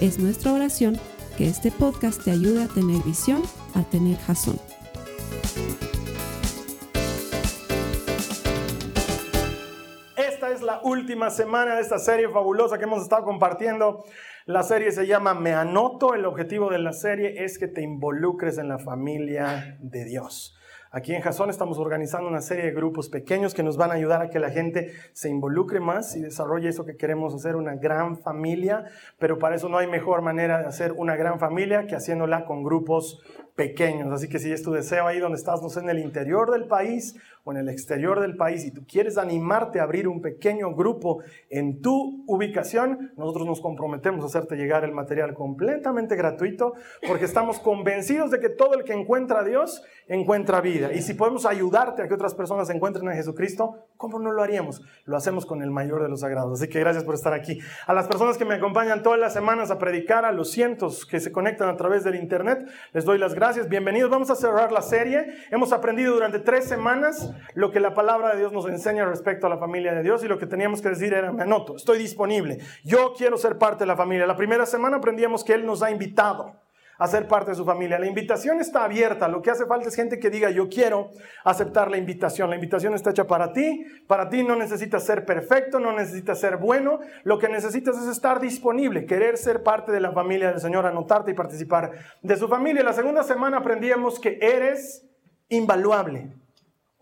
Es nuestra oración que este podcast te ayude a tener visión, a tener jazón. Esta es la última semana de esta serie fabulosa que hemos estado compartiendo. La serie se llama Me Anoto. El objetivo de la serie es que te involucres en la familia de Dios. Aquí en Jason estamos organizando una serie de grupos pequeños que nos van a ayudar a que la gente se involucre más y desarrolle eso que queremos hacer, una gran familia, pero para eso no hay mejor manera de hacer una gran familia que haciéndola con grupos pequeños. Así que si es tu deseo ahí donde estás, no sé, en el interior del país o en el exterior del país y tú quieres animarte a abrir un pequeño grupo en tu ubicación, nosotros nos comprometemos a hacerte llegar el material completamente gratuito porque estamos convencidos de que todo el que encuentra a Dios encuentra vida. Y si podemos ayudarte a que otras personas encuentren a Jesucristo, ¿cómo no lo haríamos? Lo hacemos con el mayor de los sagrados. Así que gracias por estar aquí. A las personas que me acompañan todas las semanas a predicar, a los cientos que se conectan a través del Internet, les doy las gracias. Bienvenidos. Vamos a cerrar la serie. Hemos aprendido durante tres semanas lo que la palabra de Dios nos enseña respecto a la familia de Dios y lo que teníamos que decir era, me anoto, estoy disponible, yo quiero ser parte de la familia. La primera semana aprendíamos que Él nos ha invitado a ser parte de su familia. La invitación está abierta, lo que hace falta es gente que diga, yo quiero aceptar la invitación. La invitación está hecha para ti, para ti no necesitas ser perfecto, no necesitas ser bueno, lo que necesitas es estar disponible, querer ser parte de la familia del Señor, anotarte y participar de su familia. La segunda semana aprendíamos que eres invaluable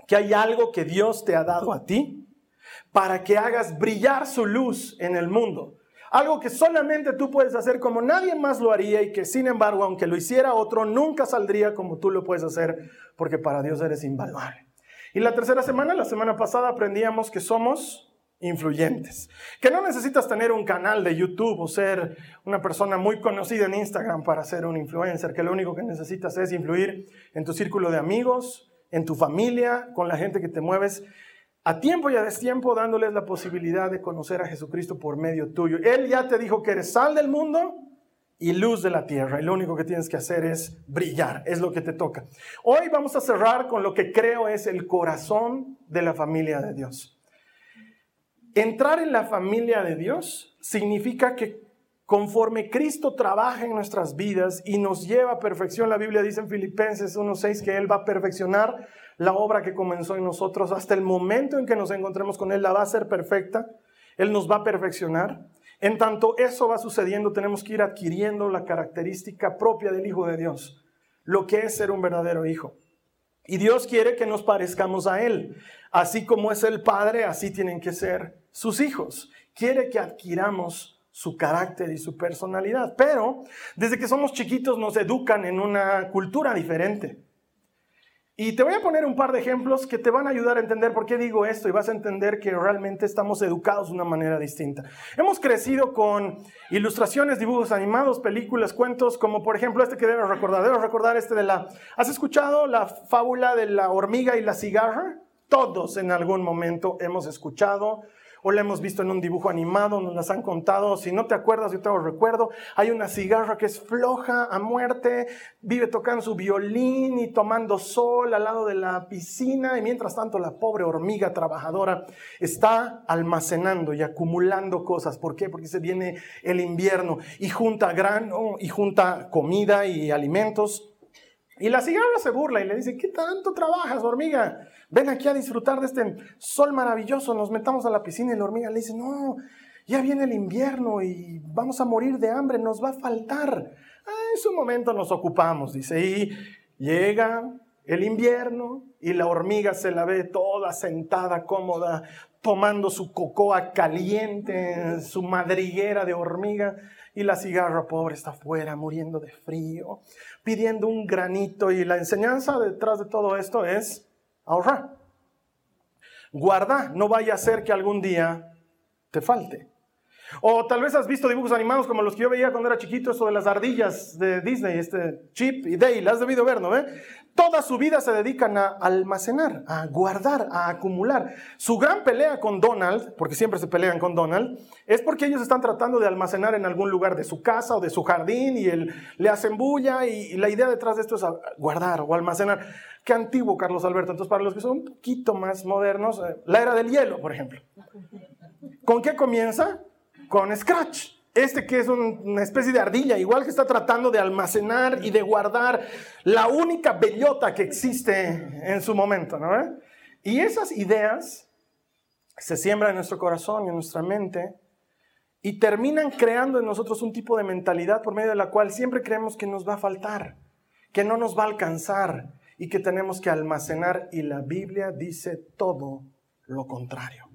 que hay algo que Dios te ha dado a ti para que hagas brillar su luz en el mundo. Algo que solamente tú puedes hacer como nadie más lo haría y que sin embargo, aunque lo hiciera otro, nunca saldría como tú lo puedes hacer porque para Dios eres invaluable. Y la tercera semana, la semana pasada, aprendíamos que somos influyentes. Que no necesitas tener un canal de YouTube o ser una persona muy conocida en Instagram para ser un influencer, que lo único que necesitas es influir en tu círculo de amigos, en tu familia, con la gente que te mueves, a tiempo y a destiempo dándoles la posibilidad de conocer a Jesucristo por medio tuyo. Él ya te dijo que eres sal del mundo y luz de la tierra. Y lo único que tienes que hacer es brillar, es lo que te toca. Hoy vamos a cerrar con lo que creo es el corazón de la familia de Dios. Entrar en la familia de Dios significa que conforme Cristo trabaja en nuestras vidas y nos lleva a perfección, la Biblia dice en Filipenses 1.6 que Él va a perfeccionar la obra que comenzó en nosotros hasta el momento en que nos encontremos con Él, la va a hacer perfecta, Él nos va a perfeccionar. En tanto eso va sucediendo, tenemos que ir adquiriendo la característica propia del Hijo de Dios, lo que es ser un verdadero Hijo. Y Dios quiere que nos parezcamos a Él. Así como es el Padre, así tienen que ser sus hijos. Quiere que adquiramos su carácter y su personalidad. Pero desde que somos chiquitos nos educan en una cultura diferente. Y te voy a poner un par de ejemplos que te van a ayudar a entender por qué digo esto y vas a entender que realmente estamos educados de una manera distinta. Hemos crecido con ilustraciones, dibujos animados, películas, cuentos, como por ejemplo este que debes recordar. Debes recordar este de la... ¿Has escuchado la fábula de la hormiga y la cigarra? Todos en algún momento hemos escuchado o la hemos visto en un dibujo animado, nos las han contado. Si no te acuerdas, yo te lo recuerdo. Hay una cigarra que es floja a muerte, vive tocando su violín y tomando sol al lado de la piscina, y mientras tanto la pobre hormiga trabajadora está almacenando y acumulando cosas. ¿Por qué? Porque se viene el invierno y junta grano y junta comida y alimentos. Y la cigarra se burla y le dice, ¿qué tanto trabajas, hormiga? Ven aquí a disfrutar de este sol maravilloso, nos metamos a la piscina y la hormiga le dice, no, ya viene el invierno y vamos a morir de hambre, nos va a faltar. Ah, en su momento nos ocupamos, dice, y llega el invierno y la hormiga se la ve toda sentada, cómoda, tomando su cocoa caliente, su madriguera de hormiga, y la cigarra pobre está afuera muriendo de frío, pidiendo un granito, y la enseñanza detrás de todo esto es ahorrar. Guarda, no vaya a ser que algún día te falte. O tal vez has visto dibujos animados como los que yo veía cuando era chiquito, eso de las ardillas de Disney, este Chip y Dale, has debido ver, ¿no? ve? Toda su vida se dedican a almacenar, a guardar, a acumular. Su gran pelea con Donald, porque siempre se pelean con Donald, es porque ellos están tratando de almacenar en algún lugar de su casa o de su jardín y él le hacen bulla y, la idea detrás de esto es guardar o almacenar. Qué antiguo, Carlos Alberto. Entonces, para los que son un poquito más modernos, eh, la era del hielo, por ejemplo. ¿Con qué comienza? Con Scratch. Este que es una especie de ardilla, igual que está tratando de almacenar y de guardar la única bellota que existe en su momento, ¿no? Y esas ideas se siembran en nuestro corazón y en nuestra mente y terminan creando en nosotros un tipo de mentalidad por medio de la cual siempre creemos que nos va a faltar, que no nos va a alcanzar y que tenemos que almacenar y la Biblia dice todo lo contrario.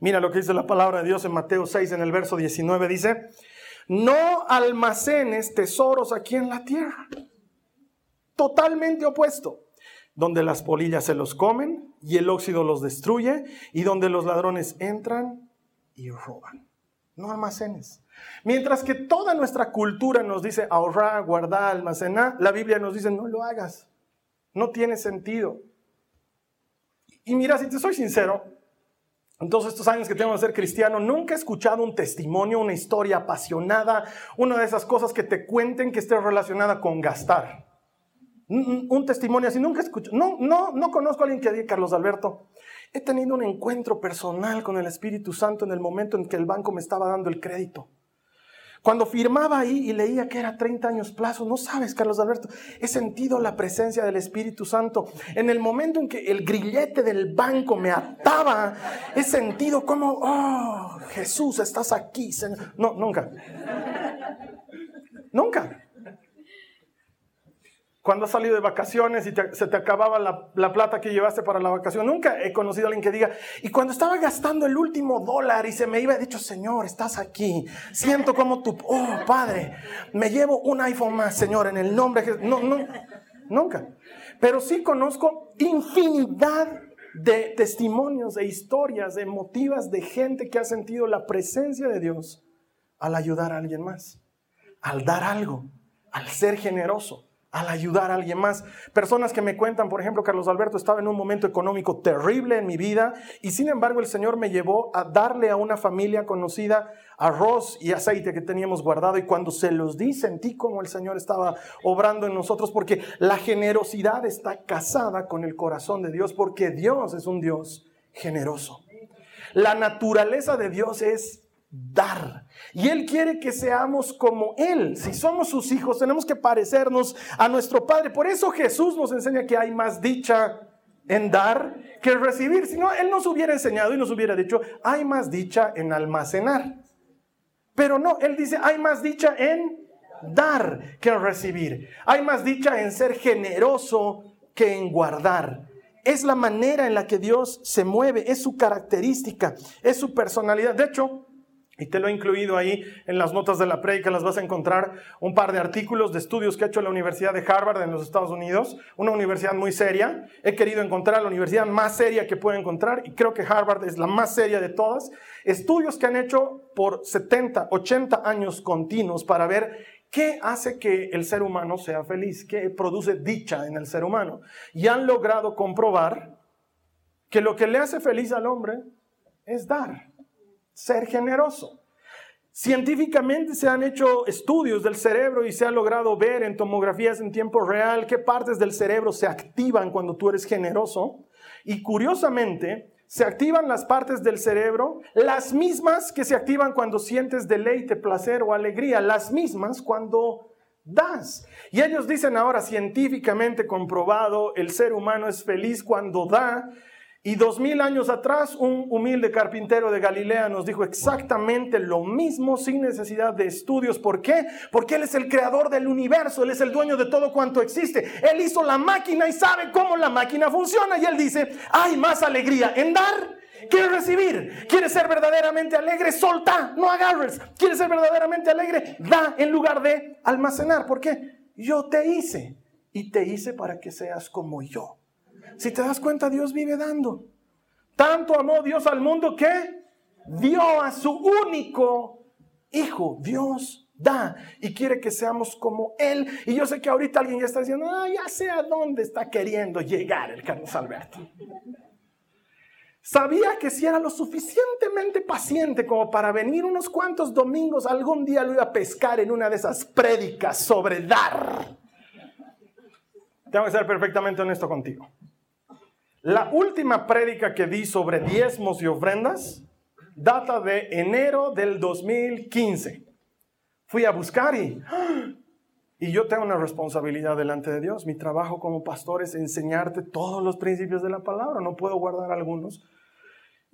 Mira lo que dice la palabra de Dios en Mateo 6 en el verso 19. Dice, no almacenes tesoros aquí en la tierra. Totalmente opuesto. Donde las polillas se los comen y el óxido los destruye y donde los ladrones entran y roban. No almacenes. Mientras que toda nuestra cultura nos dice ahorrar, guardar, almacenar, la Biblia nos dice no lo hagas. No tiene sentido. Y mira, si te soy sincero, en todos estos años que tengo de ser cristiano, nunca he escuchado un testimonio, una historia apasionada, una de esas cosas que te cuenten que esté relacionada con gastar. Un, testimonio así, nunca he escuchado. No, no, no conozco a alguien que diga, Carlos Alberto, he tenido un encuentro personal con el Espíritu Santo en el momento en que el banco me estaba dando el crédito. Cuando firmaba ahí y leía que era 30 años plazo, no sabes, Carlos Alberto, he sentido la presencia del Espíritu Santo. En el momento en que el grillete del banco me ataba, he sentido como, oh, Jesús, estás aquí. No, nunca. Nunca. Cuando has salido de vacaciones y se te acababa la, plata que llevaste para la vacación, nunca he conocido a alguien que diga, y cuando estaba gastando el último dólar y se me iba, he dicho, Señor, estás aquí, siento como tu, oh Padre, me llevo un iPhone más, Señor, en el nombre de Jesús. No, no, nunca. Pero sí conozco infinidad de testimonios, e historias, emotivas de gente que ha sentido la presencia de Dios al ayudar a alguien más, al dar algo, al ser generoso al ayudar a alguien más. Personas que me cuentan, por ejemplo, Carlos Alberto estaba en un momento económico terrible en mi vida y sin embargo el Señor me llevó a darle a una familia conocida arroz y aceite que teníamos guardado y cuando se los di sentí como el Señor estaba obrando en nosotros porque la generosidad está casada con el corazón de Dios porque Dios es un Dios generoso. La naturaleza de Dios es dar. Y Él quiere que seamos como Él. Si somos sus hijos, tenemos que parecernos a nuestro Padre. Por eso Jesús nos enseña que hay más dicha en dar que en recibir. Si no, Él nos hubiera enseñado y nos hubiera dicho, hay más dicha en almacenar. Pero no, Él dice, hay más dicha en dar que en recibir. Hay más dicha en ser generoso que en guardar. Es la manera en la que Dios se mueve, es su característica, es su personalidad. De hecho, y te lo he incluido ahí en las notas de la predica, las vas a encontrar un par de artículos de estudios que ha hecho la Universidad de Harvard en los Estados Unidos, una universidad muy seria. He querido encontrar la universidad más seria que puedo encontrar y creo que Harvard es la más seria de todas. Estudios que han hecho por 70, 80 años continuos para ver qué hace que el ser humano sea feliz, qué produce dicha en el ser humano. Y han logrado comprobar que lo que le hace feliz al hombre es dar ser generoso. Científicamente se han hecho estudios del cerebro y se ha logrado ver en tomografías en tiempo real qué partes del cerebro se activan cuando tú eres generoso. Y curiosamente, se activan las partes del cerebro, las mismas que se activan cuando sientes deleite, placer o alegría, las mismas cuando das. Y ellos dicen ahora, científicamente comprobado, el ser humano es feliz cuando da y dos mil años atrás, un humilde carpintero de Galilea nos dijo exactamente lo mismo sin necesidad de estudios. ¿Por qué? Porque Él es el creador del universo, Él es el dueño de todo cuanto existe. Él hizo la máquina y sabe cómo la máquina funciona. Y Él dice, hay más alegría en dar que en recibir. ¿Quieres ser verdaderamente alegre? Solta, no agarres. ¿Quieres ser verdaderamente alegre? Da en lugar de almacenar. ¿Por qué? Yo te hice y te hice para que seas como yo. Si te das cuenta, Dios vive dando. Tanto amó Dios al mundo que dio a su único Hijo, Dios da y quiere que seamos como Él. Y yo sé que ahorita alguien ya está diciendo, ah, ya sé a dónde está queriendo llegar el Carlos Alberto. Sabía que si era lo suficientemente paciente como para venir unos cuantos domingos, algún día lo iba a pescar en una de esas prédicas sobre dar. Tengo que ser perfectamente honesto contigo. La última prédica que di sobre diezmos y ofrendas data de enero del 2015. Fui a buscar y, y yo tengo una responsabilidad delante de Dios. Mi trabajo como pastor es enseñarte todos los principios de la palabra. No puedo guardar algunos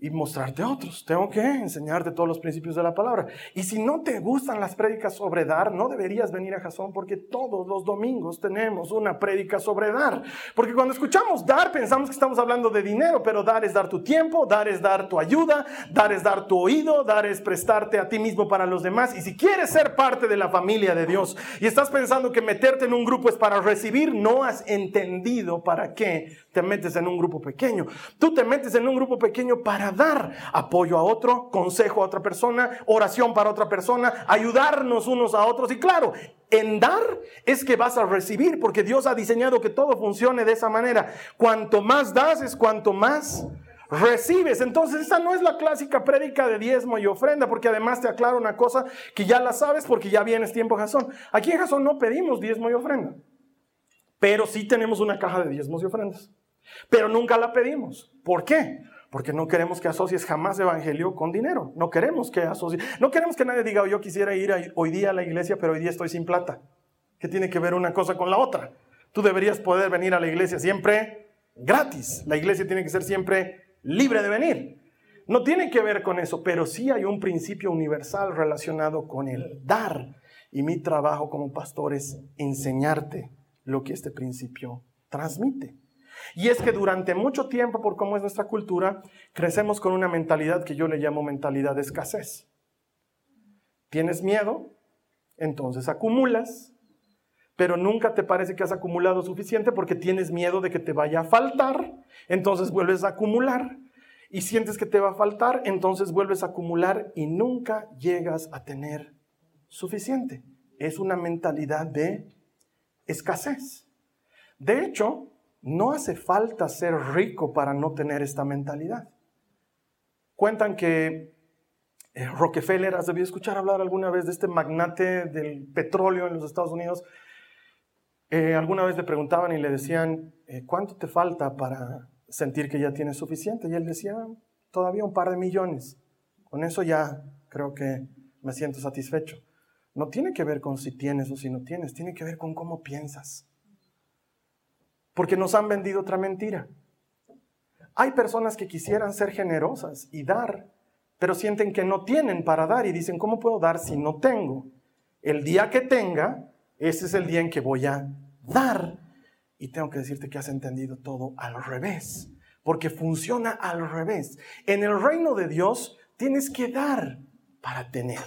y mostrarte otros. Tengo que enseñarte todos los principios de la palabra. Y si no te gustan las prédicas sobre dar, no deberías venir a Jasón porque todos los domingos tenemos una prédica sobre dar. Porque cuando escuchamos dar pensamos que estamos hablando de dinero, pero dar es dar tu tiempo, dar es dar tu ayuda, dar es dar tu oído, dar es prestarte a ti mismo para los demás. Y si quieres ser parte de la familia de Dios y estás pensando que meterte en un grupo es para recibir, no has entendido para qué te metes en un grupo pequeño. Tú te metes en un grupo pequeño para dar apoyo a otro, consejo a otra persona, oración para otra persona, ayudarnos unos a otros. Y claro, en dar es que vas a recibir, porque Dios ha diseñado que todo funcione de esa manera. Cuanto más das es cuanto más recibes. Entonces, esa no es la clásica prédica de diezmo y ofrenda, porque además te aclaro una cosa que ya la sabes porque ya vienes tiempo Jasón. Aquí en Jasón no pedimos diezmo y ofrenda, pero sí tenemos una caja de diezmos y ofrendas. Pero nunca la pedimos. ¿Por qué? Porque no queremos que asocies jamás evangelio con dinero. No queremos que asocies. No queremos que nadie diga, yo quisiera ir hoy día a la iglesia, pero hoy día estoy sin plata. ¿Qué tiene que ver una cosa con la otra? Tú deberías poder venir a la iglesia siempre gratis. La iglesia tiene que ser siempre libre de venir. No tiene que ver con eso, pero sí hay un principio universal relacionado con el dar. Y mi trabajo como pastor es enseñarte lo que este principio transmite. Y es que durante mucho tiempo, por cómo es nuestra cultura, crecemos con una mentalidad que yo le llamo mentalidad de escasez. Tienes miedo, entonces acumulas, pero nunca te parece que has acumulado suficiente porque tienes miedo de que te vaya a faltar, entonces vuelves a acumular. Y sientes que te va a faltar, entonces vuelves a acumular y nunca llegas a tener suficiente. Es una mentalidad de escasez. De hecho, no hace falta ser rico para no tener esta mentalidad. Cuentan que eh, Rockefeller, has debido escuchar hablar alguna vez de este magnate del petróleo en los Estados Unidos. Eh, alguna vez le preguntaban y le decían, eh, ¿cuánto te falta para sentir que ya tienes suficiente? Y él decía, todavía un par de millones. Con eso ya creo que me siento satisfecho. No tiene que ver con si tienes o si no tienes, tiene que ver con cómo piensas. Porque nos han vendido otra mentira. Hay personas que quisieran ser generosas y dar, pero sienten que no tienen para dar y dicen, ¿cómo puedo dar si no tengo? El día que tenga, ese es el día en que voy a dar. Y tengo que decirte que has entendido todo al revés, porque funciona al revés. En el reino de Dios tienes que dar para tener.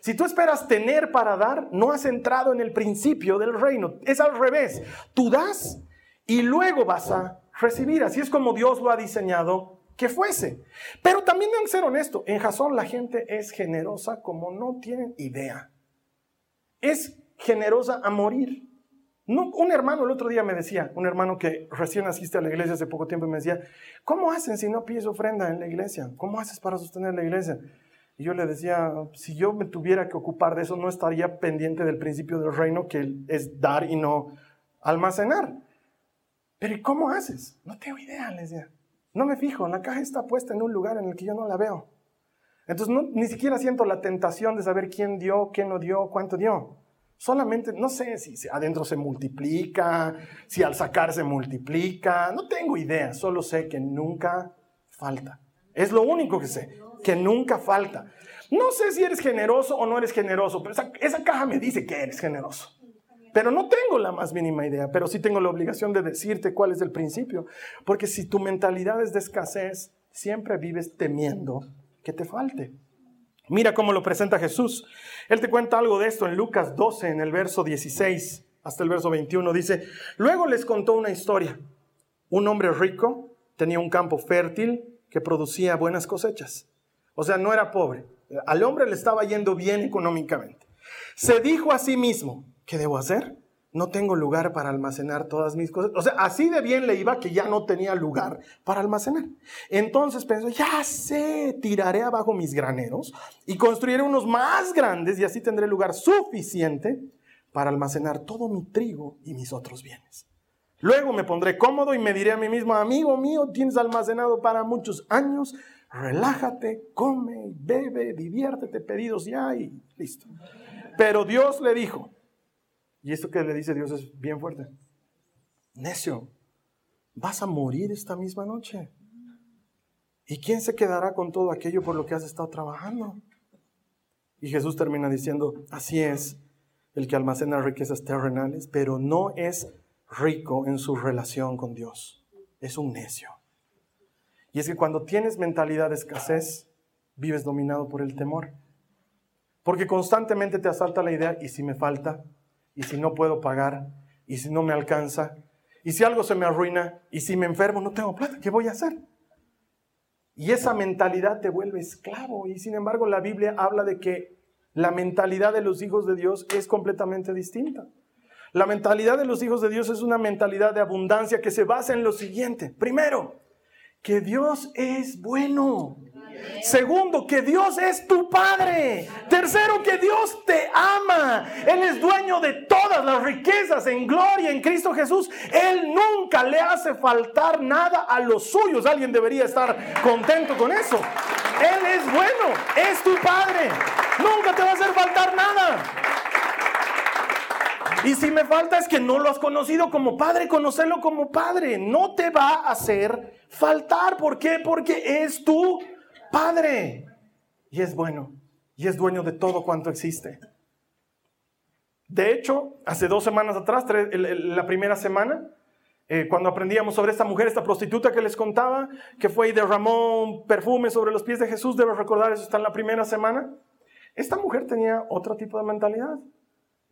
Si tú esperas tener para dar, no has entrado en el principio del reino. Es al revés. Tú das y luego vas a recibir. Así es como Dios lo ha diseñado que fuese. Pero también deben ser honestos, en Jasón la gente es generosa como no tienen idea. Es generosa a morir. No, un hermano el otro día me decía, un hermano que recién asiste a la iglesia hace poco tiempo, me decía, ¿cómo hacen si no pides ofrenda en la iglesia? ¿Cómo haces para sostener la iglesia? Y yo le decía, si yo me tuviera que ocupar de eso, no estaría pendiente del principio del reino, que es dar y no almacenar. Pero ¿y cómo haces? No tengo idea, les decía. No me fijo, la caja está puesta en un lugar en el que yo no la veo. Entonces ni siquiera siento la tentación de saber quién dio, quién no dio, cuánto dio. Solamente, no sé si adentro se multiplica, si al sacar se multiplica, no tengo idea, solo sé que nunca falta. Es lo único que sé, que nunca falta. No sé si eres generoso o no eres generoso, pero esa caja me dice que eres generoso. Pero no tengo la más mínima idea, pero sí tengo la obligación de decirte cuál es el principio. Porque si tu mentalidad es de escasez, siempre vives temiendo que te falte. Mira cómo lo presenta Jesús. Él te cuenta algo de esto en Lucas 12, en el verso 16 hasta el verso 21. Dice, luego les contó una historia. Un hombre rico tenía un campo fértil que producía buenas cosechas. O sea, no era pobre, Al hombre le estaba yendo bien económicamente. Se dijo a sí mismo, ¿qué debo hacer? No tengo lugar para almacenar todas mis cosas. O sea, así de bien le iba que ya no tenía lugar para almacenar. Entonces pensó, ya sé, tiraré abajo mis graneros y construiré unos más grandes y así tendré lugar suficiente para almacenar todo mi trigo y mis otros bienes. Luego me pondré cómodo y me diré a mí mismo, amigo mío, tienes almacenado para muchos años, relájate, come, bebe, diviértete, pedidos ya y listo. Pero Dios le dijo, y esto que le dice Dios es bien fuerte, necio, vas a morir esta misma noche. ¿Y quién se quedará con todo aquello por lo que has estado trabajando? Y Jesús termina diciendo, así es, el que almacena riquezas terrenales, pero no es rico en su relación con Dios. Es un necio. Y es que cuando tienes mentalidad de escasez, vives dominado por el temor. Porque constantemente te asalta la idea, ¿y si me falta? ¿Y si no puedo pagar? ¿Y si no me alcanza? ¿Y si algo se me arruina? ¿Y si me enfermo? No tengo plata, ¿qué voy a hacer? Y esa mentalidad te vuelve esclavo. Y sin embargo la Biblia habla de que la mentalidad de los hijos de Dios es completamente distinta. La mentalidad de los hijos de Dios es una mentalidad de abundancia que se basa en lo siguiente. Primero, que Dios es bueno. Segundo, que Dios es tu Padre. Tercero, que Dios te ama. Él es dueño de todas las riquezas en gloria en Cristo Jesús. Él nunca le hace faltar nada a los suyos. Alguien debería estar contento con eso. Él es bueno, es tu Padre. Nunca te va a hacer faltar nada. Y si me falta es que no lo has conocido como padre, conocerlo como padre. No te va a hacer faltar. ¿Por qué? Porque es tu padre. Y es bueno. Y es dueño de todo cuanto existe. De hecho, hace dos semanas atrás, la primera semana, eh, cuando aprendíamos sobre esta mujer, esta prostituta que les contaba, que fue y derramó un perfume sobre los pies de Jesús, debo recordar, eso está en la primera semana. Esta mujer tenía otro tipo de mentalidad.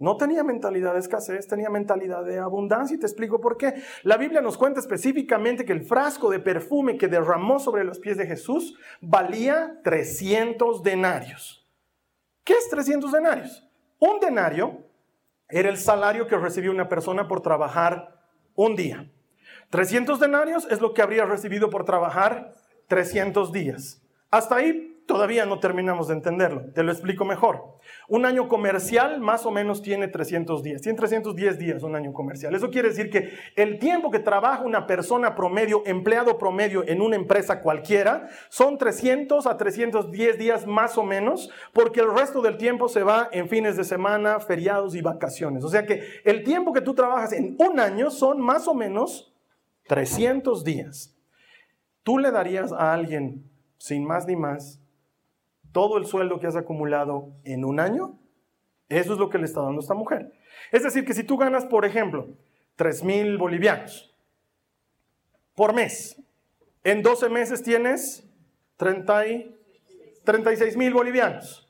No tenía mentalidad de escasez, tenía mentalidad de abundancia y te explico por qué. La Biblia nos cuenta específicamente que el frasco de perfume que derramó sobre los pies de Jesús valía 300 denarios. ¿Qué es 300 denarios? Un denario era el salario que recibió una persona por trabajar un día. 300 denarios es lo que habría recibido por trabajar 300 días. Hasta ahí Todavía no terminamos de entenderlo. Te lo explico mejor. Un año comercial más o menos tiene 300 días. Tiene 310 días un año comercial. Eso quiere decir que el tiempo que trabaja una persona promedio, empleado promedio en una empresa cualquiera, son 300 a 310 días más o menos, porque el resto del tiempo se va en fines de semana, feriados y vacaciones. O sea que el tiempo que tú trabajas en un año son más o menos 300 días. Tú le darías a alguien, sin más ni más, todo el sueldo que has acumulado en un año, eso es lo que le está dando esta mujer. Es decir, que si tú ganas, por ejemplo, 3 mil bolivianos por mes, en 12 meses tienes 30 y 36 mil bolivianos.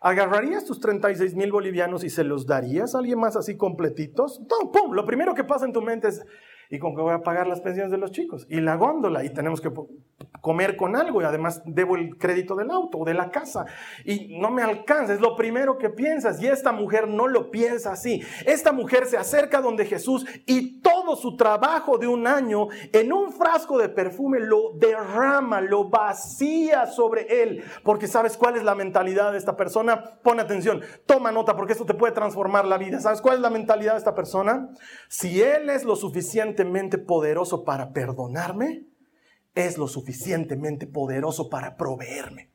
¿Agarrarías tus 36 mil bolivianos y se los darías a alguien más así completitos? Pum, lo primero que pasa en tu mente es, ¿Y con qué voy a pagar las pensiones de los chicos? Y la góndola, y tenemos que comer con algo, y además debo el crédito del auto o de la casa, y no me alcanza, es lo primero que piensas, y esta mujer no lo piensa así. Esta mujer se acerca donde Jesús y todo su trabajo de un año en un frasco de perfume lo derrama, lo vacía sobre él, porque sabes cuál es la mentalidad de esta persona. Pon atención, toma nota, porque esto te puede transformar la vida. ¿Sabes cuál es la mentalidad de esta persona? Si él es lo suficiente poderoso para perdonarme, es lo suficientemente poderoso para proveerme.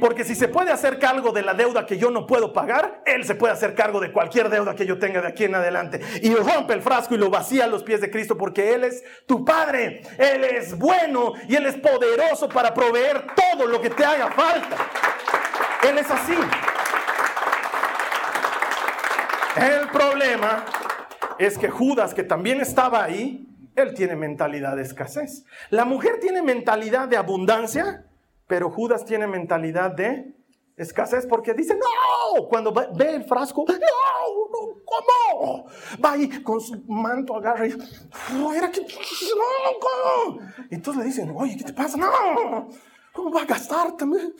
Porque si se puede hacer cargo de la deuda que yo no puedo pagar, Él se puede hacer cargo de cualquier deuda que yo tenga de aquí en adelante. Y rompe el frasco y lo vacía a los pies de Cristo porque Él es tu Padre. Él es bueno y Él es poderoso para proveer todo lo que te haga falta. Él es así. El problema es que Judas, que también estaba ahí, él tiene mentalidad de escasez. La mujer tiene mentalidad de abundancia, pero Judas tiene mentalidad de escasez porque dice, no, cuando ve el frasco, no, no, ¿cómo? Va ahí con su manto, agarra y, era que, no, Entonces le dicen, oye, ¿qué te pasa? No, ¿cómo va a gastar también?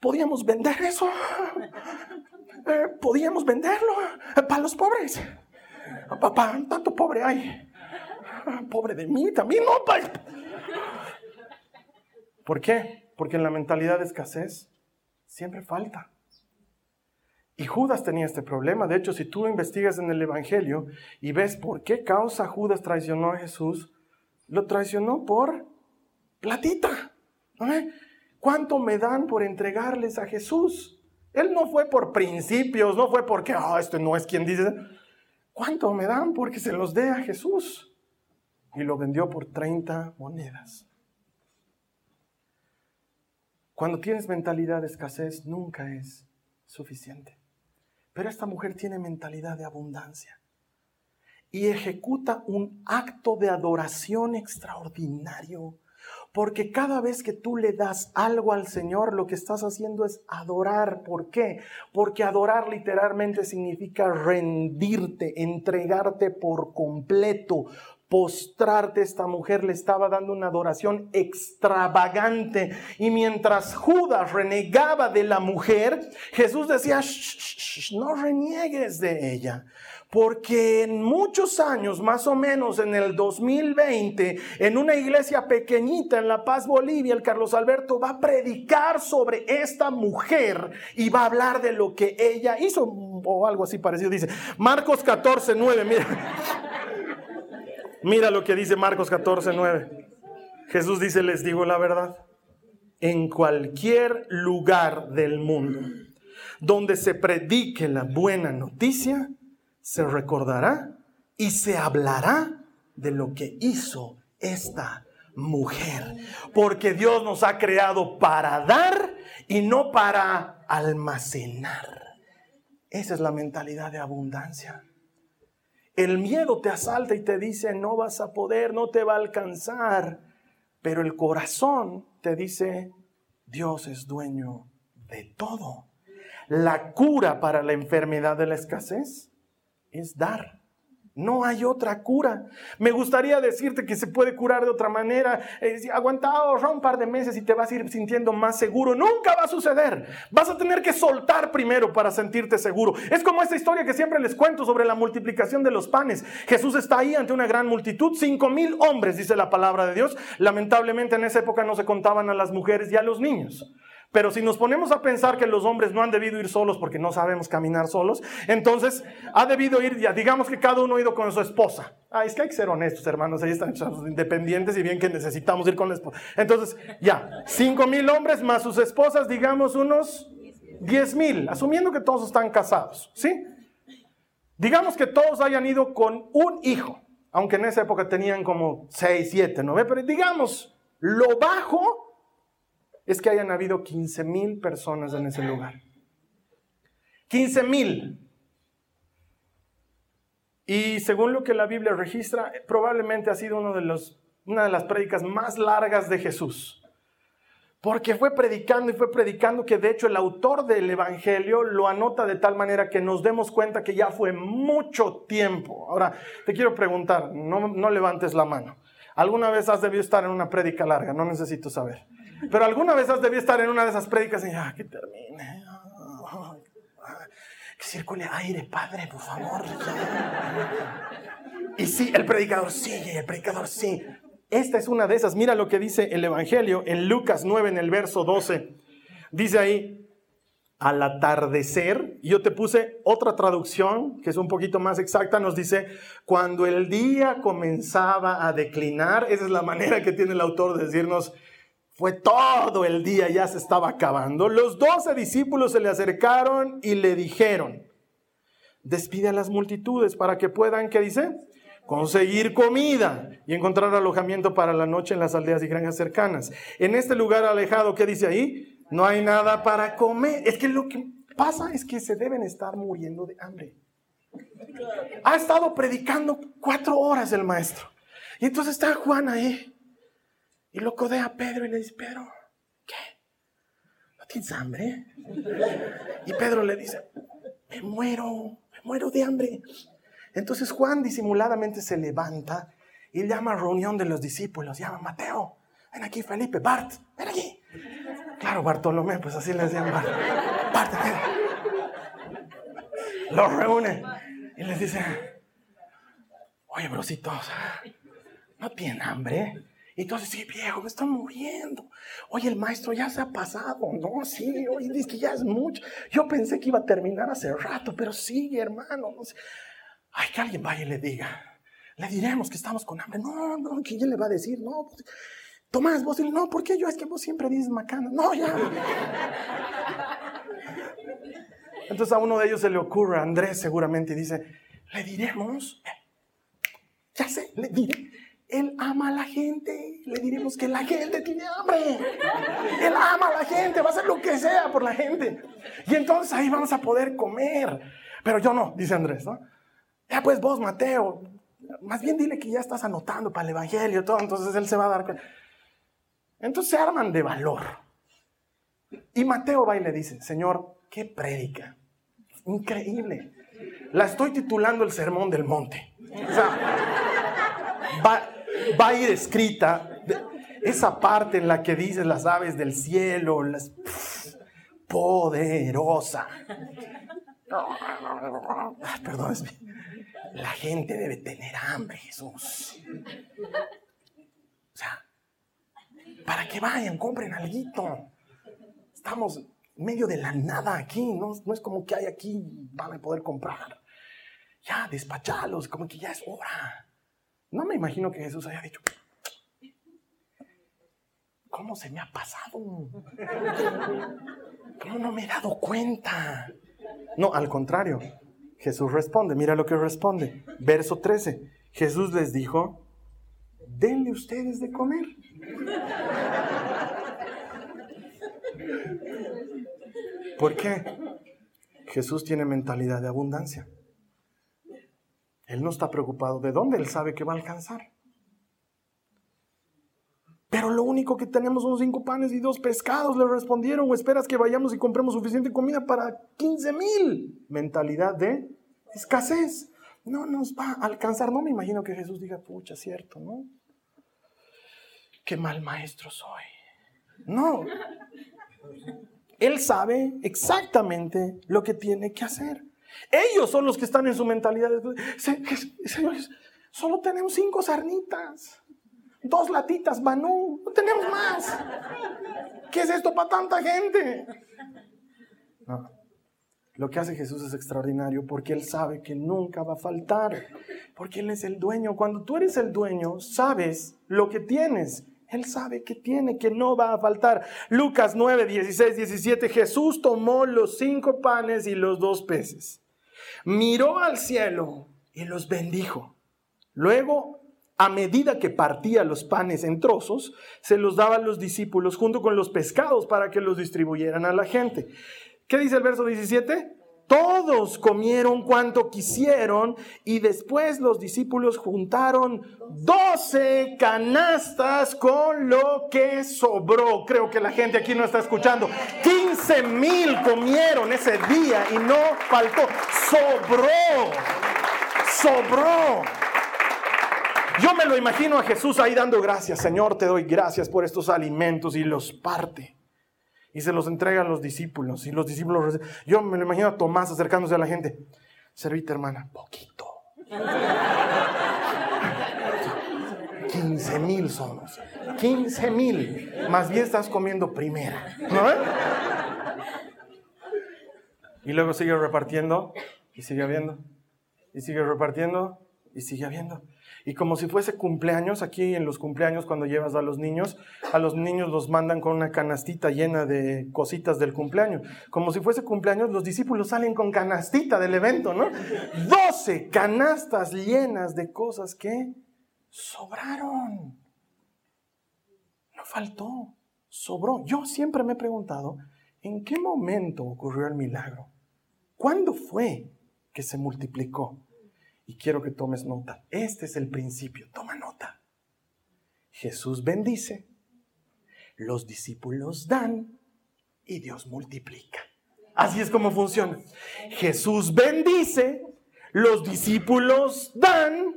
podíamos vender eso. Eh, podíamos venderlo para los pobres. Papá, tanto pobre hay. Pobre de mí también, no. ¿Por qué? Porque en la mentalidad de escasez siempre falta. Y Judas tenía este problema. De hecho, si tú investigas en el Evangelio y ves por qué causa Judas traicionó a Jesús, lo traicionó por platita. ¿Cuánto me dan por entregarles a Jesús? Él no fue por principios, no fue porque, ah, este no es quien dice. ¿Cuánto me dan porque se los dé a Jesús? Y lo vendió por 30 monedas. Cuando tienes mentalidad de escasez, nunca es suficiente. Pero esta mujer tiene mentalidad de abundancia y ejecuta un acto de adoración extraordinario. Porque cada vez que tú le das algo al Señor, lo que estás haciendo es adorar. ¿Por qué? Porque adorar literalmente significa rendirte, entregarte por completo, postrarte. Esta mujer le estaba dando una adoración extravagante. Y mientras Judas renegaba de la mujer, Jesús decía, no reniegues de ella. Porque en muchos años, más o menos en el 2020, en una iglesia pequeñita en La Paz, Bolivia, el Carlos Alberto va a predicar sobre esta mujer y va a hablar de lo que ella hizo o algo así parecido. Dice Marcos 14, 9, mira. Mira lo que dice Marcos 14, 9. Jesús dice, les digo la verdad, en cualquier lugar del mundo donde se predique la buena noticia, se recordará y se hablará de lo que hizo esta mujer. Porque Dios nos ha creado para dar y no para almacenar. Esa es la mentalidad de abundancia. El miedo te asalta y te dice, no vas a poder, no te va a alcanzar. Pero el corazón te dice, Dios es dueño de todo. La cura para la enfermedad de la escasez es dar. No hay otra cura. Me gustaría decirte que se puede curar de otra manera. Eh, aguanta ahorra un par de meses y te vas a ir sintiendo más seguro. Nunca va a suceder. Vas a tener que soltar primero para sentirte seguro. Es como esta historia que siempre les cuento sobre la multiplicación de los panes. Jesús está ahí ante una gran multitud, cinco mil hombres, dice la palabra de Dios. Lamentablemente en esa época no se contaban a las mujeres y a los niños. Pero si nos ponemos a pensar que los hombres no han debido ir solos porque no sabemos caminar solos, entonces ha debido ir, ya, digamos que cada uno ha ido con su esposa. Ah, es que hay que ser honestos, hermanos, ahí están independientes y bien que necesitamos ir con la esposa. Entonces, ya, cinco mil hombres más sus esposas, digamos unos diez mil, asumiendo que todos están casados, ¿sí? Digamos que todos hayan ido con un hijo, aunque en esa época tenían como seis, siete, ¿no? Pero digamos, lo bajo es que hayan habido 15 mil personas en ese lugar. 15 mil. Y según lo que la Biblia registra, probablemente ha sido uno de los, una de las prédicas más largas de Jesús. Porque fue predicando y fue predicando que de hecho el autor del Evangelio lo anota de tal manera que nos demos cuenta que ya fue mucho tiempo. Ahora, te quiero preguntar, no, no levantes la mano. ¿Alguna vez has debido estar en una prédica larga? No necesito saber. Pero alguna vez has debido estar en una de esas prédicas y ah, que termine. que circule aire, Padre, por favor. Y sí, el predicador sigue, el predicador sí. Esta es una de esas. Mira lo que dice el Evangelio en Lucas 9, en el verso 12. Dice ahí, al atardecer, yo te puse otra traducción que es un poquito más exacta, nos dice, cuando el día comenzaba a declinar, esa es la manera que tiene el autor de decirnos, fue todo el día, ya se estaba acabando. Los doce discípulos se le acercaron y le dijeron, despide a las multitudes para que puedan, ¿qué dice? Conseguir comida y encontrar alojamiento para la noche en las aldeas y granjas cercanas. En este lugar alejado, ¿qué dice ahí? No hay nada para comer. Es que lo que pasa es que se deben estar muriendo de hambre. Ha estado predicando cuatro horas el maestro. Y entonces está Juan ahí y lo codea a Pedro y le dice, Pedro, ¿qué? ¿No tienes hambre? Y Pedro le dice, me muero, me muero de hambre. Entonces Juan disimuladamente se levanta y llama a reunión de los discípulos, llama a Mateo, ven aquí Felipe, Bart, ven aquí. Claro, Bartolomé, pues así le decían Bartolomé. Los reúne y les dice, oye, brositos, ¿no tienen hambre? Y entonces, sí, viejo, me estoy muriendo. Oye, el maestro ya se ha pasado. No, sí, oye, dice que ya es mucho. Yo pensé que iba a terminar hace rato, pero sigue, hermano. Ay, que alguien vaya y le diga. Le diremos que estamos con hambre. No, no, ¿quién le va a decir? No, pues, Tomás, vos dile, no, ¿por qué yo? Es que vos siempre dices macana. No, ya. Entonces a uno de ellos se le ocurre, a Andrés seguramente, dice, le diremos, ya sé, le diré, él ama a la gente, le diremos que la gente tiene hambre. Él ama a la gente, va a hacer lo que sea por la gente. Y entonces ahí vamos a poder comer. Pero yo no, dice Andrés, ¿no? Ya pues vos, Mateo, más bien dile que ya estás anotando para el Evangelio, todo, entonces él se va a dar cuenta. Entonces se arman de valor. Y Mateo va y le dice, Señor, qué prédica. Increíble. La estoy titulando el Sermón del Monte. O sea, va, va a ir escrita esa parte en la que dice las aves del cielo, las, poderosa. Perdón, la gente debe tener hambre, Jesús. O sea, para que vayan, compren algo. Estamos medio de la nada aquí, no, no es como que hay aquí, van a poder comprar. Ya, despachalos, como que ya es hora. No me imagino que Jesús haya dicho, ¿cómo se me ha pasado? ¿Cómo no me he dado cuenta? No, al contrario, Jesús responde, mira lo que responde. Verso 13, Jesús les dijo, denle ustedes de comer. ¿Por qué? Jesús tiene mentalidad de abundancia. Él no está preocupado de dónde, él sabe que va a alcanzar. Pero lo único que tenemos son cinco panes y dos pescados, le respondieron, o esperas que vayamos y compremos suficiente comida para 15 mil. Mentalidad de escasez. No nos va a alcanzar. No me imagino que Jesús diga, pucha, cierto, ¿no? Qué mal maestro soy. No. Él sabe exactamente lo que tiene que hacer. Ellos son los que están en su mentalidad. Señores, solo tenemos cinco sarnitas, dos latitas manú, no tenemos más. ¿Qué es esto para tanta gente? No. Lo que hace Jesús es extraordinario porque Él sabe que nunca va a faltar, porque Él es el dueño. Cuando tú eres el dueño, sabes lo que tienes. Él sabe que tiene, que no va a faltar. Lucas 9, 16, 17, Jesús tomó los cinco panes y los dos peces miró al cielo y los bendijo. Luego, a medida que partía los panes en trozos, se los daba a los discípulos junto con los pescados para que los distribuyeran a la gente. ¿Qué dice el verso 17? Todos comieron cuanto quisieron y después los discípulos juntaron 12 canastas con lo que sobró. Creo que la gente aquí no está escuchando. 15 mil comieron ese día y no faltó. Sobró. Sobró. Yo me lo imagino a Jesús ahí dando gracias. Señor, te doy gracias por estos alimentos y los parte y se los entrega a los discípulos. Y los discípulos, yo me lo imagino a Tomás acercándose a la gente. Servite, hermana, poquito. 15 mil somos. 15 mil. Más bien estás comiendo primera. Y luego sigue repartiendo y sigue habiendo. Y sigue repartiendo y sigue habiendo. Y como si fuese cumpleaños, aquí en los cumpleaños cuando llevas a los niños, a los niños los mandan con una canastita llena de cositas del cumpleaños. Como si fuese cumpleaños, los discípulos salen con canastita del evento, ¿no? 12 canastas llenas de cosas que sobraron. No faltó, sobró. Yo siempre me he preguntado, ¿en qué momento ocurrió el milagro? ¿Cuándo fue que se multiplicó? Y quiero que tomes nota. Este es el principio. Toma nota. Jesús bendice, los discípulos dan y Dios multiplica. Así es como funciona. Jesús bendice, los discípulos dan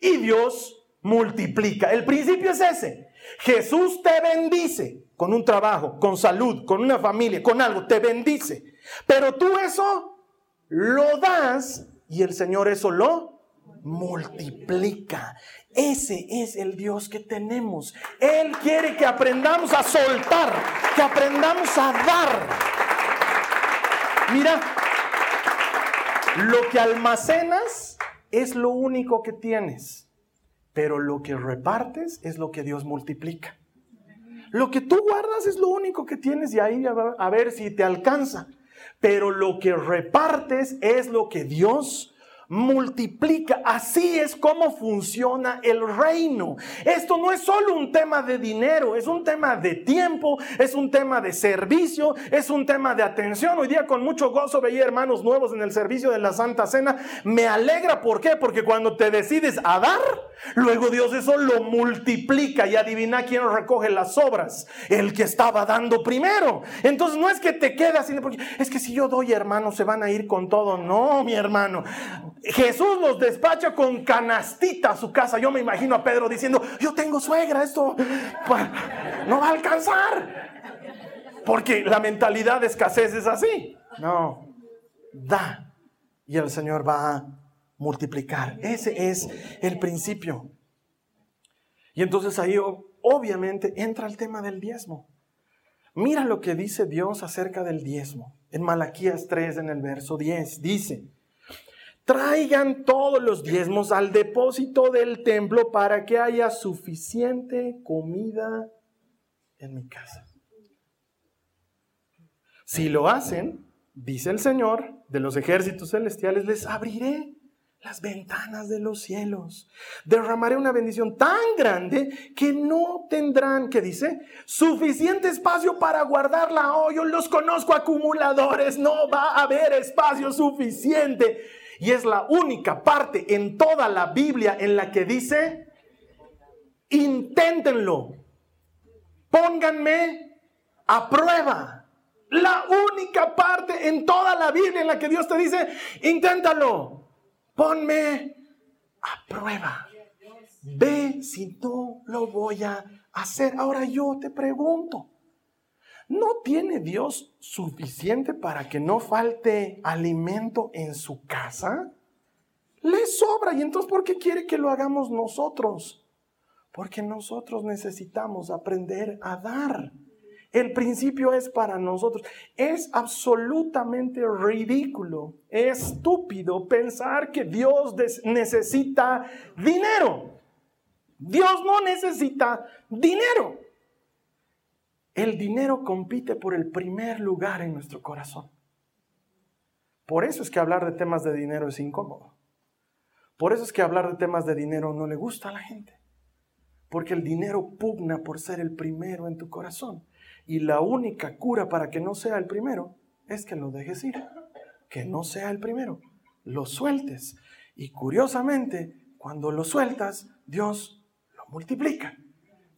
y Dios multiplica. El principio es ese. Jesús te bendice, con un trabajo, con salud, con una familia, con algo, te bendice. Pero tú eso lo das y el Señor eso lo multiplica. Ese es el Dios que tenemos. Él quiere que aprendamos a soltar, que aprendamos a dar. Mira, lo que almacenas es lo único que tienes, pero lo que repartes es lo que Dios multiplica. Lo que tú guardas es lo único que tienes y ahí a ver si te alcanza. Pero lo que repartes es lo que Dios multiplica. Así es como funciona el reino. Esto no es solo un tema de dinero, es un tema de tiempo, es un tema de servicio, es un tema de atención. Hoy día con mucho gozo veía hermanos nuevos en el servicio de la Santa Cena. Me alegra, ¿por qué? Porque cuando te decides a dar, luego Dios eso lo multiplica y adivina quién recoge las obras, el que estaba dando primero. Entonces no es que te quedas, es que si yo doy, hermano, se van a ir con todo. No, mi hermano. Jesús los despacha con canastita a su casa. Yo me imagino a Pedro diciendo, yo tengo suegra, esto no va a alcanzar. Porque la mentalidad de escasez es así. No, da y el Señor va a multiplicar. Ese es el principio. Y entonces ahí obviamente entra el tema del diezmo. Mira lo que dice Dios acerca del diezmo. En Malaquías 3, en el verso 10, dice, traigan todos los diezmos al depósito del templo para que haya suficiente comida en mi casa. Si lo hacen, dice el Señor de los ejércitos celestiales, les abriré las ventanas de los cielos. Derramaré una bendición tan grande que no tendrán, que dice, suficiente espacio para guardarla. Oh, yo los conozco acumuladores, no va a haber espacio suficiente. Y es la única parte en toda la Biblia en la que dice, inténtenlo, pónganme a prueba. La única parte en toda la Biblia en la que Dios te dice, inténtalo, ponme a prueba. Ve si no lo voy a hacer. Ahora yo te pregunto, ¿No tiene Dios suficiente para que no falte alimento en su casa? Le sobra. ¿Y entonces por qué quiere que lo hagamos nosotros? Porque nosotros necesitamos aprender a dar. El principio es para nosotros. Es absolutamente ridículo, estúpido pensar que Dios necesita dinero. Dios no necesita dinero. El dinero compite por el primer lugar en nuestro corazón. Por eso es que hablar de temas de dinero es incómodo. Por eso es que hablar de temas de dinero no le gusta a la gente. Porque el dinero pugna por ser el primero en tu corazón. Y la única cura para que no sea el primero es que lo dejes ir. Que no sea el primero. Lo sueltes. Y curiosamente, cuando lo sueltas, Dios lo multiplica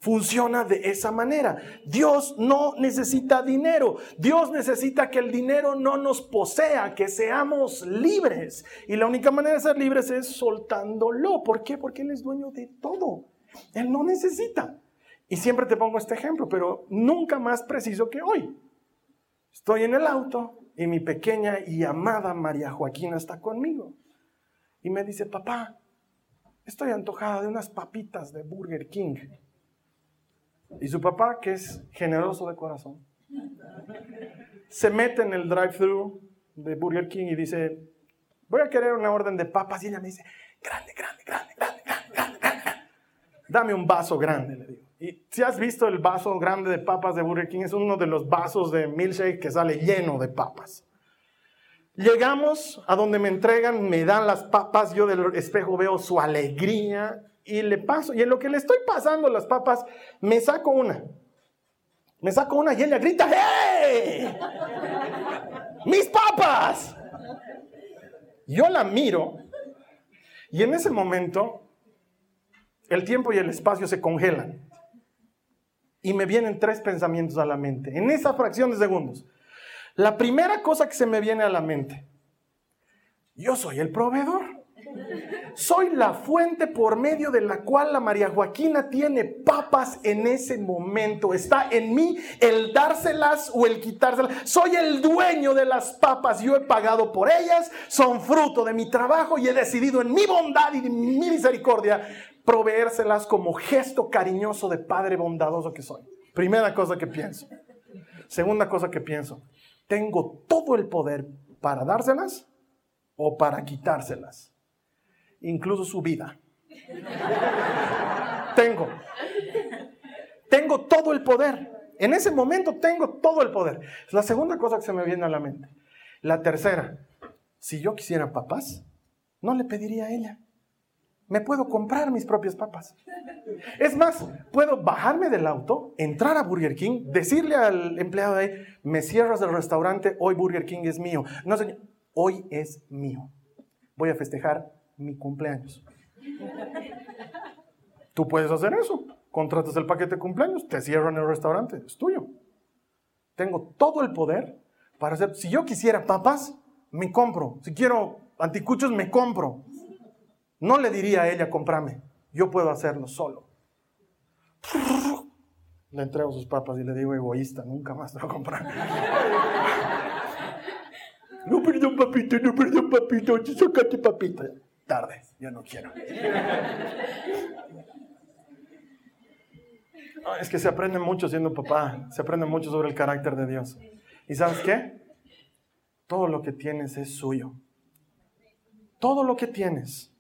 funciona de esa manera. Dios no necesita dinero. Dios necesita que el dinero no nos posea, que seamos libres. Y la única manera de ser libres es soltándolo. ¿Por qué? Porque Él es dueño de todo. Él no necesita. Y siempre te pongo este ejemplo, pero nunca más preciso que hoy. Estoy en el auto y mi pequeña y amada María Joaquina está conmigo. Y me dice, papá, estoy antojada de unas papitas de Burger King. Y su papá, que es generoso de corazón, se mete en el drive-thru de Burger King y dice, voy a querer una orden de papas. Y ella me dice, grande, grande, grande, grande, grande, grande, Dame un vaso grande, le digo. Y si has visto el vaso grande de papas de Burger King, es uno de los vasos de milkshake que sale lleno de papas. Llegamos a donde me entregan, me dan las papas, yo del espejo veo su alegría y le paso, y en lo que le estoy pasando las papas, me saco una. Me saco una y ella grita, ¡Hey! ¡Mis papas! Yo la miro y en ese momento el tiempo y el espacio se congelan. Y me vienen tres pensamientos a la mente, en esa fracción de segundos. La primera cosa que se me viene a la mente, yo soy el proveedor. Soy la fuente por medio de la cual la María Joaquina tiene papas en ese momento. Está en mí el dárselas o el quitárselas. Soy el dueño de las papas. Yo he pagado por ellas. Son fruto de mi trabajo y he decidido en mi bondad y mi misericordia proveérselas como gesto cariñoso de padre bondadoso que soy. Primera cosa que pienso. Segunda cosa que pienso. Tengo todo el poder para dárselas o para quitárselas incluso su vida. tengo. Tengo todo el poder. En ese momento tengo todo el poder. Es la segunda cosa que se me viene a la mente. La tercera, si yo quisiera papas, no le pediría a ella. Me puedo comprar mis propias papas. Es más, puedo bajarme del auto, entrar a Burger King, decirle al empleado de ahí, me cierras el restaurante, hoy Burger King es mío. No, señor, hoy es mío. Voy a festejar mi cumpleaños. Tú puedes hacer eso. Contratas el paquete de cumpleaños, te cierran el restaurante, es tuyo. Tengo todo el poder para hacer. Si yo quisiera papas, me compro. Si quiero anticuchos, me compro. No le diría a ella, comprame. Yo puedo hacerlo solo. Le entrego sus papas y le digo, egoísta, nunca más te voy a comprar. no, perdón, papito, no, perdón, papito, sacate papita tarde, yo no quiero. es que se aprende mucho siendo papá, se aprende mucho sobre el carácter de Dios. ¿Y sabes qué? Todo lo que tienes es suyo. Todo lo que tienes,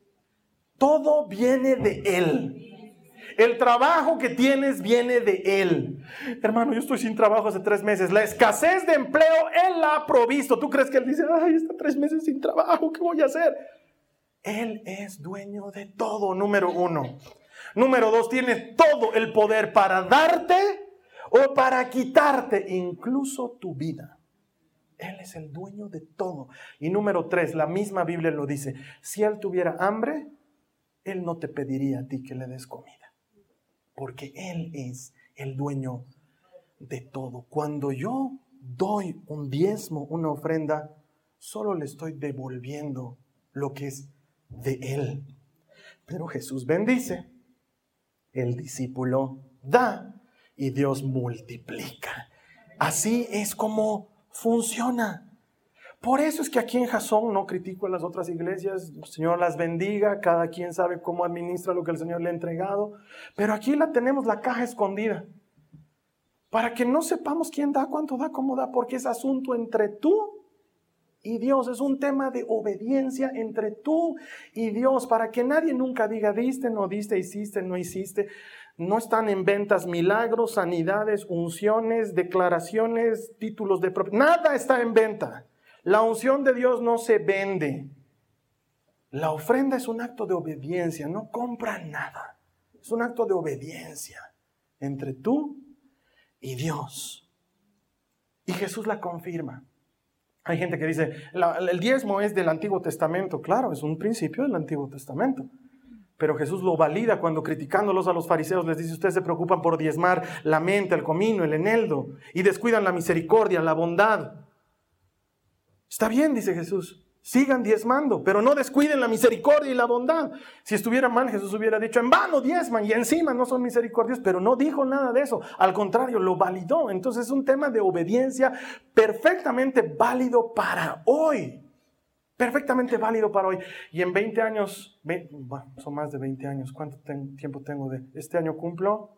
todo viene de Él. El trabajo que tienes viene de Él. Hermano, yo estoy sin trabajo hace tres meses. La escasez de empleo, Él la ha provisto. ¿Tú crees que Él dice, ay, está tres meses sin trabajo, ¿qué voy a hacer? Él es dueño de todo, número uno. Número dos, tiene todo el poder para darte o para quitarte, incluso tu vida. Él es el dueño de todo. Y número tres, la misma Biblia lo dice, si Él tuviera hambre, Él no te pediría a ti que le des comida, porque Él es el dueño de todo. Cuando yo doy un diezmo, una ofrenda, solo le estoy devolviendo lo que es de él. Pero Jesús bendice, el discípulo da y Dios multiplica. Así es como funciona. Por eso es que aquí en Jasón no critico a las otras iglesias, el Señor las bendiga, cada quien sabe cómo administra lo que el Señor le ha entregado, pero aquí la tenemos la caja escondida, para que no sepamos quién da, cuánto da, cómo da, porque es asunto entre tú y Dios. Es un tema de obediencia entre tú y Dios para que nadie nunca diga, diste, no diste, hiciste, no hiciste. No están en ventas milagros, sanidades, unciones, declaraciones, títulos de propiedad. Nada está en venta. La unción de Dios no se vende. La ofrenda es un acto de obediencia, no compra nada. Es un acto de obediencia entre tú y Dios. Y Jesús la confirma. Hay gente que dice, el diezmo es del Antiguo Testamento. Claro, es un principio del Antiguo Testamento. Pero Jesús lo valida cuando criticándolos a los fariseos les dice, ustedes se preocupan por diezmar la mente, el comino, el eneldo, y descuidan la misericordia, la bondad. Está bien, dice Jesús, Sigan diezmando, pero no descuiden la misericordia y la bondad. Si estuviera mal, Jesús hubiera dicho, en vano diezman y encima no son misericordios, pero no dijo nada de eso. Al contrario, lo validó. Entonces es un tema de obediencia perfectamente válido para hoy. Perfectamente válido para hoy. Y en 20 años, son más de 20 años, ¿cuánto tiempo tengo de este año cumplo?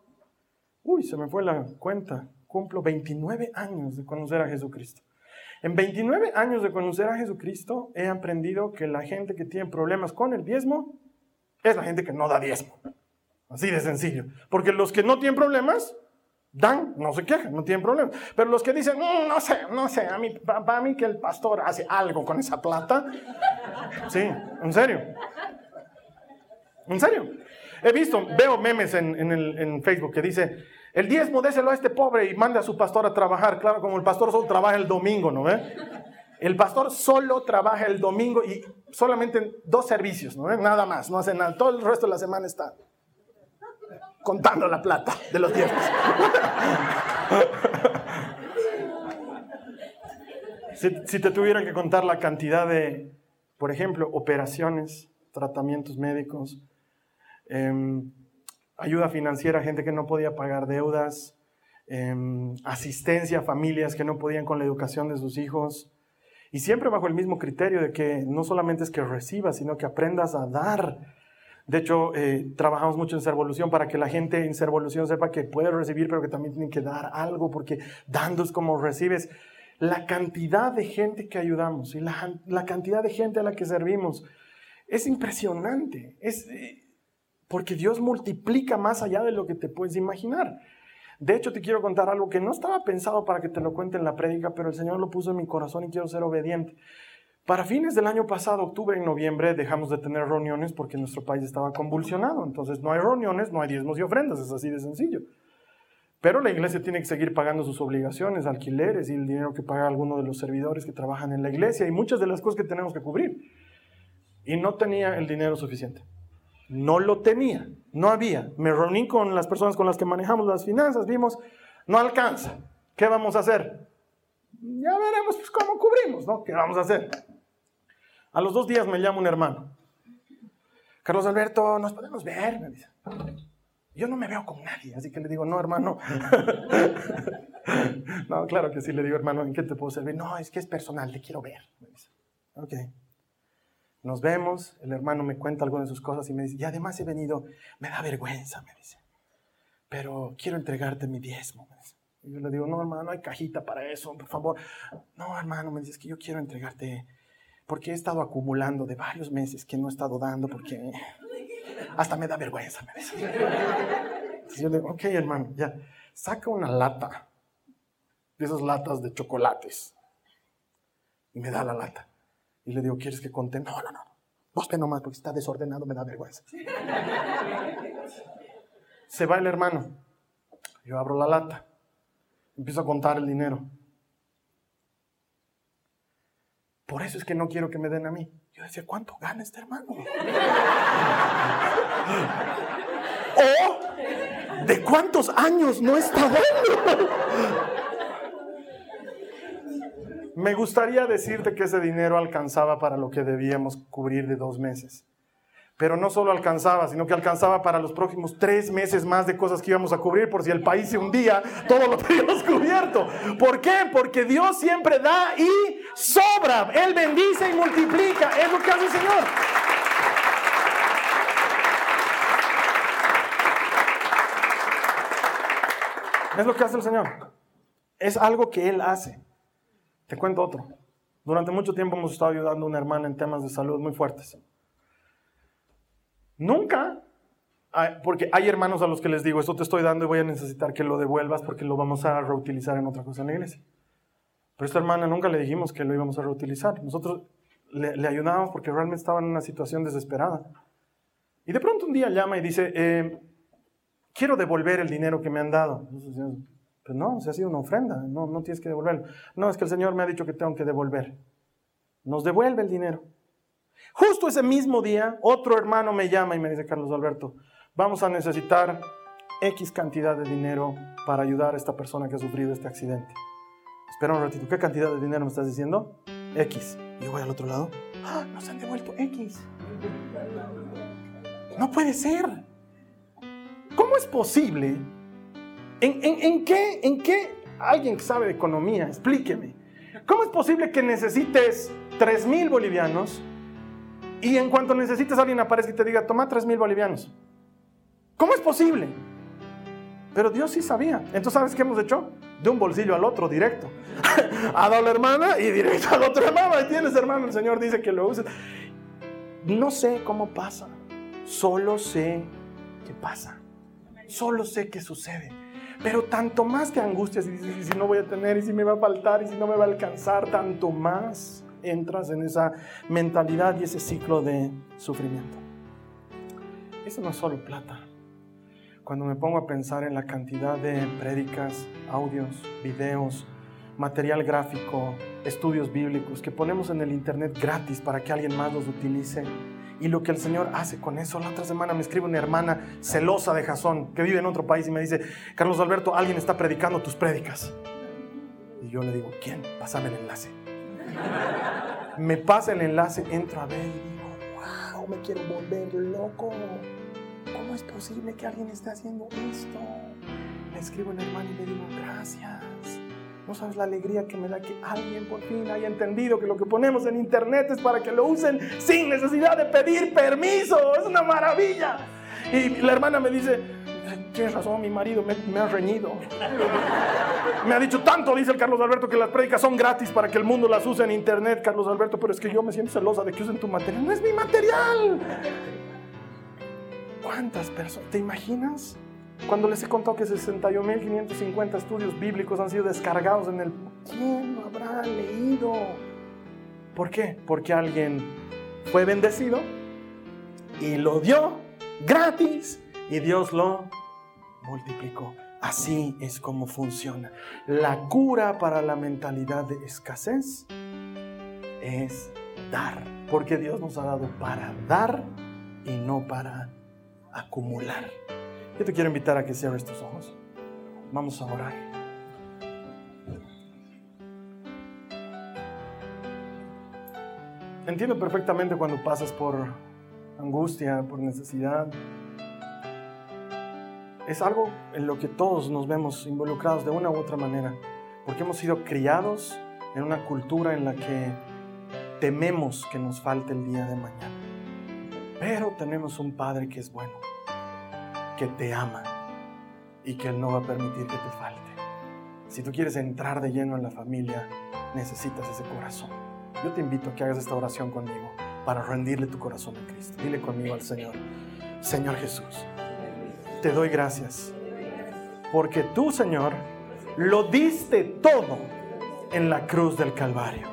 Uy, se me fue la cuenta. Cumplo 29 años de conocer a Jesucristo. En 29 años de conocer a Jesucristo he aprendido que la gente que tiene problemas con el diezmo es la gente que no da diezmo. Así de sencillo. Porque los que no tienen problemas dan, no se quejan, no tienen problemas. Pero los que dicen, mm, no sé, no sé, a mí, para mí que el pastor hace algo con esa plata. Sí, en serio. En serio. He visto, veo memes en, en Facebook que dice, el diezmo déselo a este pobre y mande a su pastor a trabajar. Claro, como el pastor solo trabaja el domingo, ¿no ve? El pastor solo trabaja el domingo y solamente en dos servicios, ¿no ve? Nada más, no hace nada. Todo el resto de la semana está contando la plata de los diezmos. si, si te tuvieran que contar la cantidad de, por ejemplo, operaciones, tratamientos médicos, em, ayuda financiera a gente que no podía pagar deudas, em, asistencia a familias que no podían con la educación de sus hijos. Y siempre bajo el mismo criterio de que no solamente es que recibas, sino que aprendas a dar. De hecho, eh, trabajamos mucho en Servolución para que la gente en Servolución sepa que puede recibir, pero que también tiene que dar algo, porque dando es como recibes. La cantidad de gente que ayudamos y la, la cantidad de gente a la que servimos es impresionante. Es, eh, porque Dios multiplica más allá de lo que te puedes imaginar. De hecho, te quiero contar algo que no estaba pensado para que te lo cuente en la prédica, pero el Señor lo puso en mi corazón y quiero ser obediente. Para fines del año pasado, octubre y noviembre, dejamos de tener reuniones porque nuestro país estaba convulsionado. Entonces, no hay reuniones, no hay diezmos y ofrendas, es así de sencillo. Pero la iglesia tiene que seguir pagando sus obligaciones, alquileres y el dinero que paga alguno de los servidores que trabajan en la iglesia y muchas de las cosas que tenemos que cubrir. Y no tenía el dinero suficiente. No lo tenía, no había. Me reuní con las personas con las que manejamos las finanzas, vimos, no alcanza. ¿Qué vamos a hacer? Ya veremos pues, cómo cubrimos, ¿no? ¿Qué vamos a hacer? A los dos días me llama un hermano. Carlos Alberto, ¿nos podemos ver? Me dice. Yo no me veo con nadie, así que le digo, no, hermano. no, claro que sí, le digo, hermano, ¿en qué te puedo servir? No, es que es personal, te quiero ver. Me dice. Ok. Nos vemos, el hermano me cuenta algunas de sus cosas y me dice, y además he venido, me da vergüenza, me dice, pero quiero entregarte mi diezmo. Y yo le digo, no, hermano, no hay cajita para eso, por favor. No, hermano, me dice, es que yo quiero entregarte, porque he estado acumulando de varios meses que no he estado dando, porque hasta me da vergüenza, me dice. Yo le digo, ok, hermano, ya, saca una lata, de esas latas de chocolates, y me da la lata. Y le digo, ¿quieres que conte? No, no, no. Vos que nomás, porque está desordenado, me da vergüenza. Se va el hermano. Yo abro la lata. Empiezo a contar el dinero. Por eso es que no quiero que me den a mí. Yo decía, ¿cuánto gana este hermano? o, ¿de cuántos años no está dando? Me gustaría decirte que ese dinero alcanzaba para lo que debíamos cubrir de dos meses. Pero no solo alcanzaba, sino que alcanzaba para los próximos tres meses más de cosas que íbamos a cubrir, por si el país se hundía, todo lo teníamos cubierto. ¿Por qué? Porque Dios siempre da y sobra. Él bendice y multiplica. Es lo que hace el Señor. Es lo que hace el Señor. Es algo que Él hace. Te cuento otro. Durante mucho tiempo hemos estado ayudando a una hermana en temas de salud muy fuertes. Nunca, porque hay hermanos a los que les digo, esto te estoy dando y voy a necesitar que lo devuelvas porque lo vamos a reutilizar en otra cosa en la iglesia. Pero a esta hermana nunca le dijimos que lo íbamos a reutilizar. Nosotros le, ayudábamos porque realmente estaba en una situación desesperada. Y de pronto un día llama y dice, eh, quiero devolver el dinero que me han dado. Pues no, se ha sido una ofrenda, no, no tienes que devolverlo. No, es que el Señor me ha dicho que tengo que devolver. Nos devuelve el dinero. Justo ese mismo día, otro hermano me llama y me dice, Carlos Alberto, vamos a necesitar X cantidad de dinero para ayudar a esta persona que ha sufrido este accidente. Espera un ratito, ¿qué cantidad de dinero me estás diciendo? X. Yo voy al otro lado, ¡Ah, nos han devuelto X. No puede ser. ¿Cómo es posible ¿En, qué, ¿En qué alguien que sabe de economía, explíqueme, cómo es posible que necesites 3 mil bolivianos y en cuanto necesites alguien aparezca y te diga, toma 3 mil bolivianos? ¿Cómo es posible? Pero Dios sí sabía. Entonces, ¿sabes qué hemos hecho? De un bolsillo al otro, directo. a la hermana y directo al otro hermano. Ahí tienes, hermano, el Señor dice que lo uses. No sé cómo pasa. Solo sé qué pasa. Solo sé qué sucede. Pero tanto más te angustias y dices, si no voy a tener, y si me va a faltar, y si no me va a alcanzar, tanto más entras en esa mentalidad y ese ciclo de sufrimiento. Eso no es solo plata. Cuando me pongo a pensar en la cantidad de prédicas, audios, videos, material gráfico, estudios bíblicos que ponemos en el internet gratis para que alguien más los utilice, y lo que el Señor hace con eso. La otra semana me escribe una hermana celosa de Jasón que vive en otro país y me dice, Carlos Alberto, alguien está predicando tus prédicas. Y yo le digo, ¿quién? Pásame el enlace. me pasa el enlace, entro a ver y digo, wow, me quiero volver loco. ¿Cómo es posible que alguien esté haciendo esto? Le escribo al hermano y le digo, gracias. No sabes la alegría que me da que alguien por fin haya entendido que lo que ponemos en internet es para que lo usen sin necesidad de pedir permiso. Es una maravilla. Y la hermana me dice, tienes razón, mi marido me, ha reñido. Me ha dicho tanto, dice el Carlos Alberto, que las prédicas son gratis para que el mundo las use en internet, Carlos Alberto, pero es que yo me siento celosa de que usen tu material. No es mi material. ¿Cuántas personas? ¿Te imaginas? Cuando les he contado que 61.550 estudios bíblicos han sido descargados en el... ¿Quién lo habrá leído? ¿Por qué? Porque alguien fue bendecido y lo dio gratis y Dios lo multiplicó. Así es como funciona. La cura para la mentalidad de escasez es dar, porque Dios nos ha dado para dar y no para acumular. Yo te quiero invitar a que cierres tus ojos. Vamos a orar. Entiendo perfectamente cuando pasas por angustia, por necesidad. Es algo en lo que todos nos vemos involucrados de una u otra manera, porque hemos sido criados en una cultura en la que tememos que nos falte el día de mañana. Pero tenemos un Padre que es bueno que te ama y que Él no va a permitir que te falte. Si tú quieres entrar de lleno en la familia, necesitas ese corazón. Yo te invito a que hagas esta oración conmigo para rendirle tu corazón a Cristo. Dile conmigo al Señor, Señor Jesús, te doy gracias porque tú, Señor, lo diste todo en la cruz del Calvario.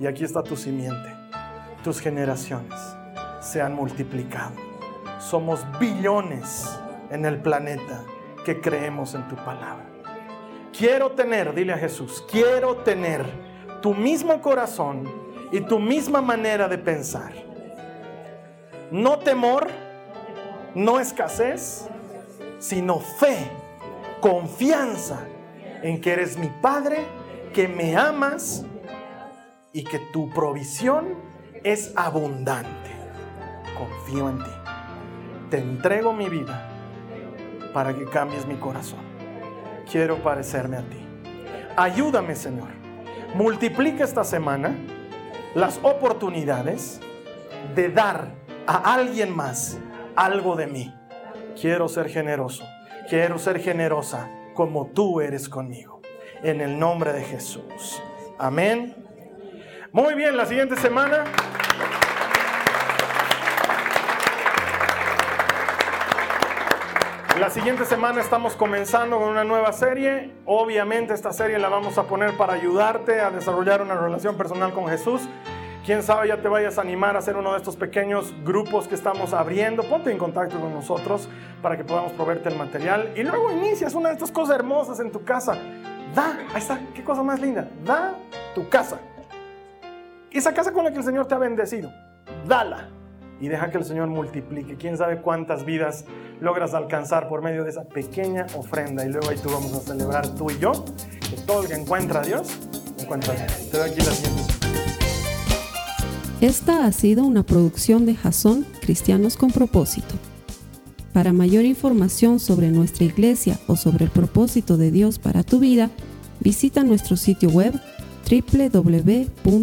Y aquí está tu simiente. Tus generaciones se han multiplicado somos billones en el planeta que creemos en tu palabra. Quiero tener, dile a Jesús, quiero tener tu mismo corazón y tu misma manera de pensar. No temor, no escasez, sino fe, confianza en que eres mi Padre, que me amas y que tu provisión es abundante. Confío en ti te entrego mi vida para que cambies mi corazón. Quiero parecerme a ti. Ayúdame, Señor. Multiplica esta semana las oportunidades de dar a alguien más algo de mí. Quiero ser generoso. Quiero ser generosa como tú eres conmigo. En el nombre de Jesús. Amén. Muy bien, la siguiente semana La siguiente semana estamos comenzando con una nueva serie. Obviamente esta serie la vamos a poner para ayudarte a desarrollar una relación personal con Jesús. Quién sabe ya te vayas a animar a hacer uno de estos pequeños grupos que estamos abriendo. Ponte en contacto con nosotros para que podamos proveerte el material. Y luego inicias una de estas cosas hermosas en tu casa. Da, ahí está, qué cosa más linda. Da tu casa. Esa casa con la que el Señor te ha bendecido. Dala y deja que el Señor multiplique. Quién sabe cuántas vidas logras alcanzar por medio de esa pequeña ofrenda. Y luego ahí tú vamos a celebrar tú y yo, que todo el que encuentra a Dios, encuentra a Dios. Te doy aquí la siguiente. Esta ha sido una producción de Jason Cristianos con Propósito. Para mayor información sobre nuestra iglesia o sobre el propósito de Dios para tu vida, visita nuestro sitio web www.jason.info